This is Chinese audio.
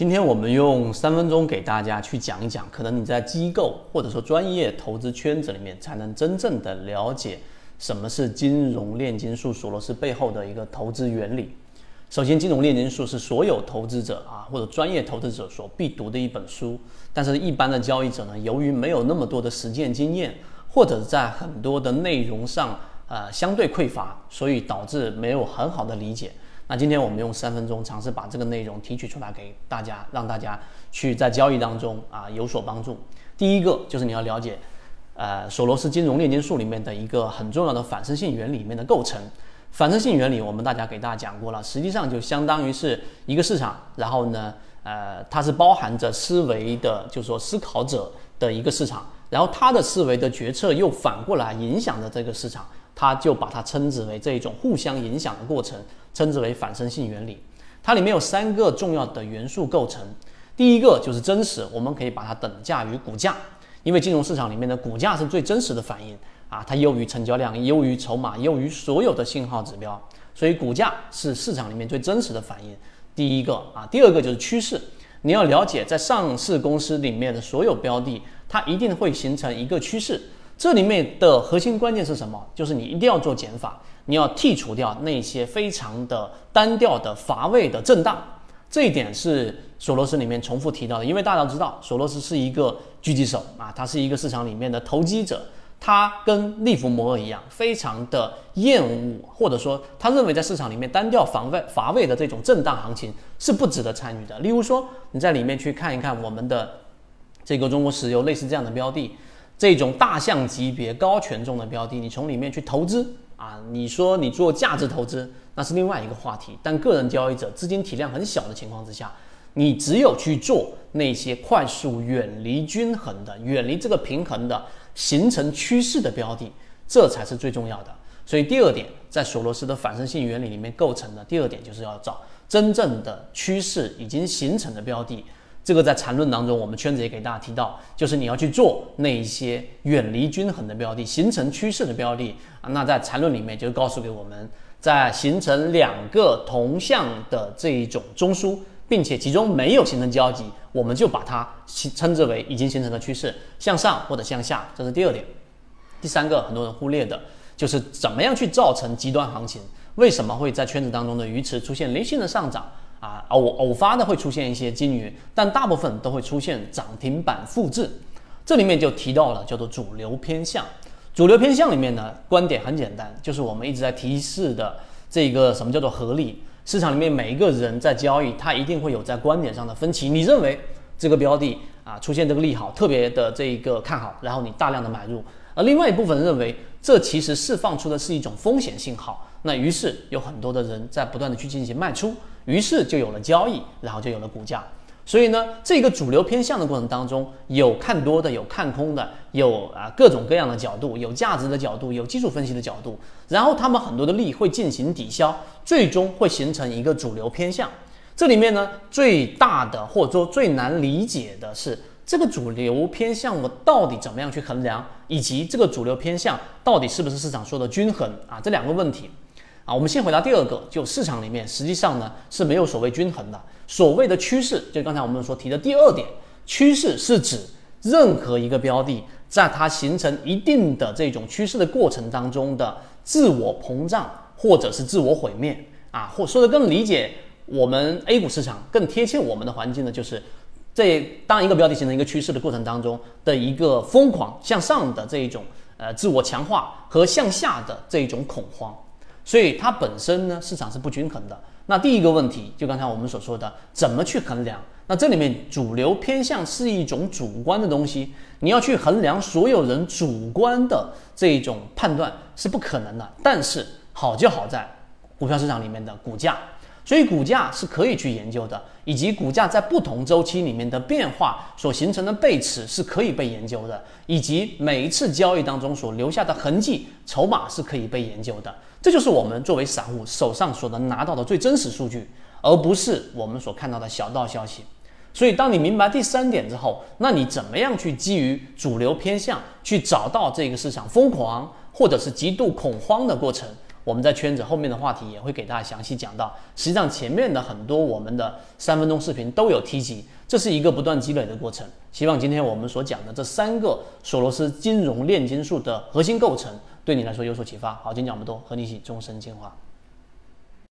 今天我们用三分钟给大家去讲一讲，可能你在机构或者说专业投资圈子里面才能真正的了解什么是金融炼金术索罗斯背后的一个投资原理。首先，金融炼金术是所有投资者啊或者专业投资者所必读的一本书，但是一般的交易者呢，由于没有那么多的实践经验，或者在很多的内容上呃相对匮乏，所以导致没有很好的理解。那今天我们用三分钟尝试把这个内容提取出来给大家，让大家去在交易当中啊有所帮助。第一个就是你要了解，呃，索罗斯金融炼金术里面的一个很重要的反身性原理里面的构成。反身性原理我们大家给大家讲过了，实际上就相当于是一个市场，然后呢，呃，它是包含着思维的，就是说思考者的一个市场，然后他的思维的决策又反过来影响着这个市场。他就把它称之为这一种互相影响的过程，称之为反身性原理。它里面有三个重要的元素构成。第一个就是真实，我们可以把它等价于股价，因为金融市场里面的股价是最真实的反应啊，它优于成交量，优于筹码，优于所有的信号指标，所以股价是市场里面最真实的反应。第一个啊，第二个就是趋势，你要了解在上市公司里面的所有标的，它一定会形成一个趋势。这里面的核心关键是什么？就是你一定要做减法，你要剔除掉那些非常的单调的乏味的震荡。这一点是索罗斯里面重复提到的，因为大家都知道索罗斯是一个狙击手啊，他是一个市场里面的投机者，他跟利弗摩尔一样，非常的厌恶，或者说他认为在市场里面单调乏味乏味的这种震荡行情是不值得参与的。例如说，你在里面去看一看我们的这个中国石油类似这样的标的。这种大象级别高权重的标的，你从里面去投资啊？你说你做价值投资，那是另外一个话题。但个人交易者资金体量很小的情况之下，你只有去做那些快速远离均衡的、远离这个平衡的、形成趋势的标的，这才是最重要的。所以第二点，在索罗斯的反身性原理里面构成的第二点，就是要找真正的趋势已经形成的标的。这个在缠论当中，我们圈子也给大家提到，就是你要去做那一些远离均衡的标的，形成趋势的标的啊。那在缠论里面就告诉给我们，在形成两个同向的这一种中枢，并且其中没有形成交集，我们就把它称之为已经形成的趋势，向上或者向下。这是第二点。第三个，很多人忽略的就是怎么样去造成极端行情？为什么会在圈子当中的鱼池出现零星的上涨？啊，偶偶发的会出现一些金鱼，但大部分都会出现涨停板复制。这里面就提到了叫做主流偏向。主流偏向里面呢，观点很简单，就是我们一直在提示的这个什么叫做合力。市场里面每一个人在交易，他一定会有在观点上的分歧。你认为这个标的啊出现这个利好，特别的这一个看好，然后你大量的买入，而另外一部分认为这其实释放出的是一种风险信号。那于是有很多的人在不断的去进行卖出。于是就有了交易，然后就有了股价。所以呢，这个主流偏向的过程当中，有看多的，有看空的，有啊各种各样的角度，有价值的角度，有技术分析的角度。然后他们很多的力会进行抵消，最终会形成一个主流偏向。这里面呢，最大的或者说最难理解的是，这个主流偏向我到底怎么样去衡量，以及这个主流偏向到底是不是市场说的均衡啊？这两个问题。啊，我们先回答第二个，就市场里面实际上呢是没有所谓均衡的。所谓的趋势，就刚才我们所提的第二点，趋势是指任何一个标的在它形成一定的这种趋势的过程当中的自我膨胀或者是自我毁灭啊，或说的更理解我们 A 股市场更贴切我们的环境呢，就是这当一个标的形成一个趋势的过程当中的一个疯狂向上的这一种呃自我强化和向下的这一种恐慌。所以它本身呢，市场是不均衡的。那第一个问题，就刚才我们所说的，怎么去衡量？那这里面主流偏向是一种主观的东西，你要去衡量所有人主观的这一种判断是不可能的。但是好就好在股票市场里面的股价。所以股价是可以去研究的，以及股价在不同周期里面的变化所形成的背驰是可以被研究的，以及每一次交易当中所留下的痕迹筹码是可以被研究的。这就是我们作为散户手上所能拿到的最真实数据，而不是我们所看到的小道消息。所以，当你明白第三点之后，那你怎么样去基于主流偏向去找到这个市场疯狂或者是极度恐慌的过程？我们在圈子后面的话题也会给大家详细讲到。实际上前面的很多我们的三分钟视频都有提及，这是一个不断积累的过程。希望今天我们所讲的这三个索罗斯金融炼金术的核心构成，对你来说有所启发。好，今天讲这么多，和你一起终身进化。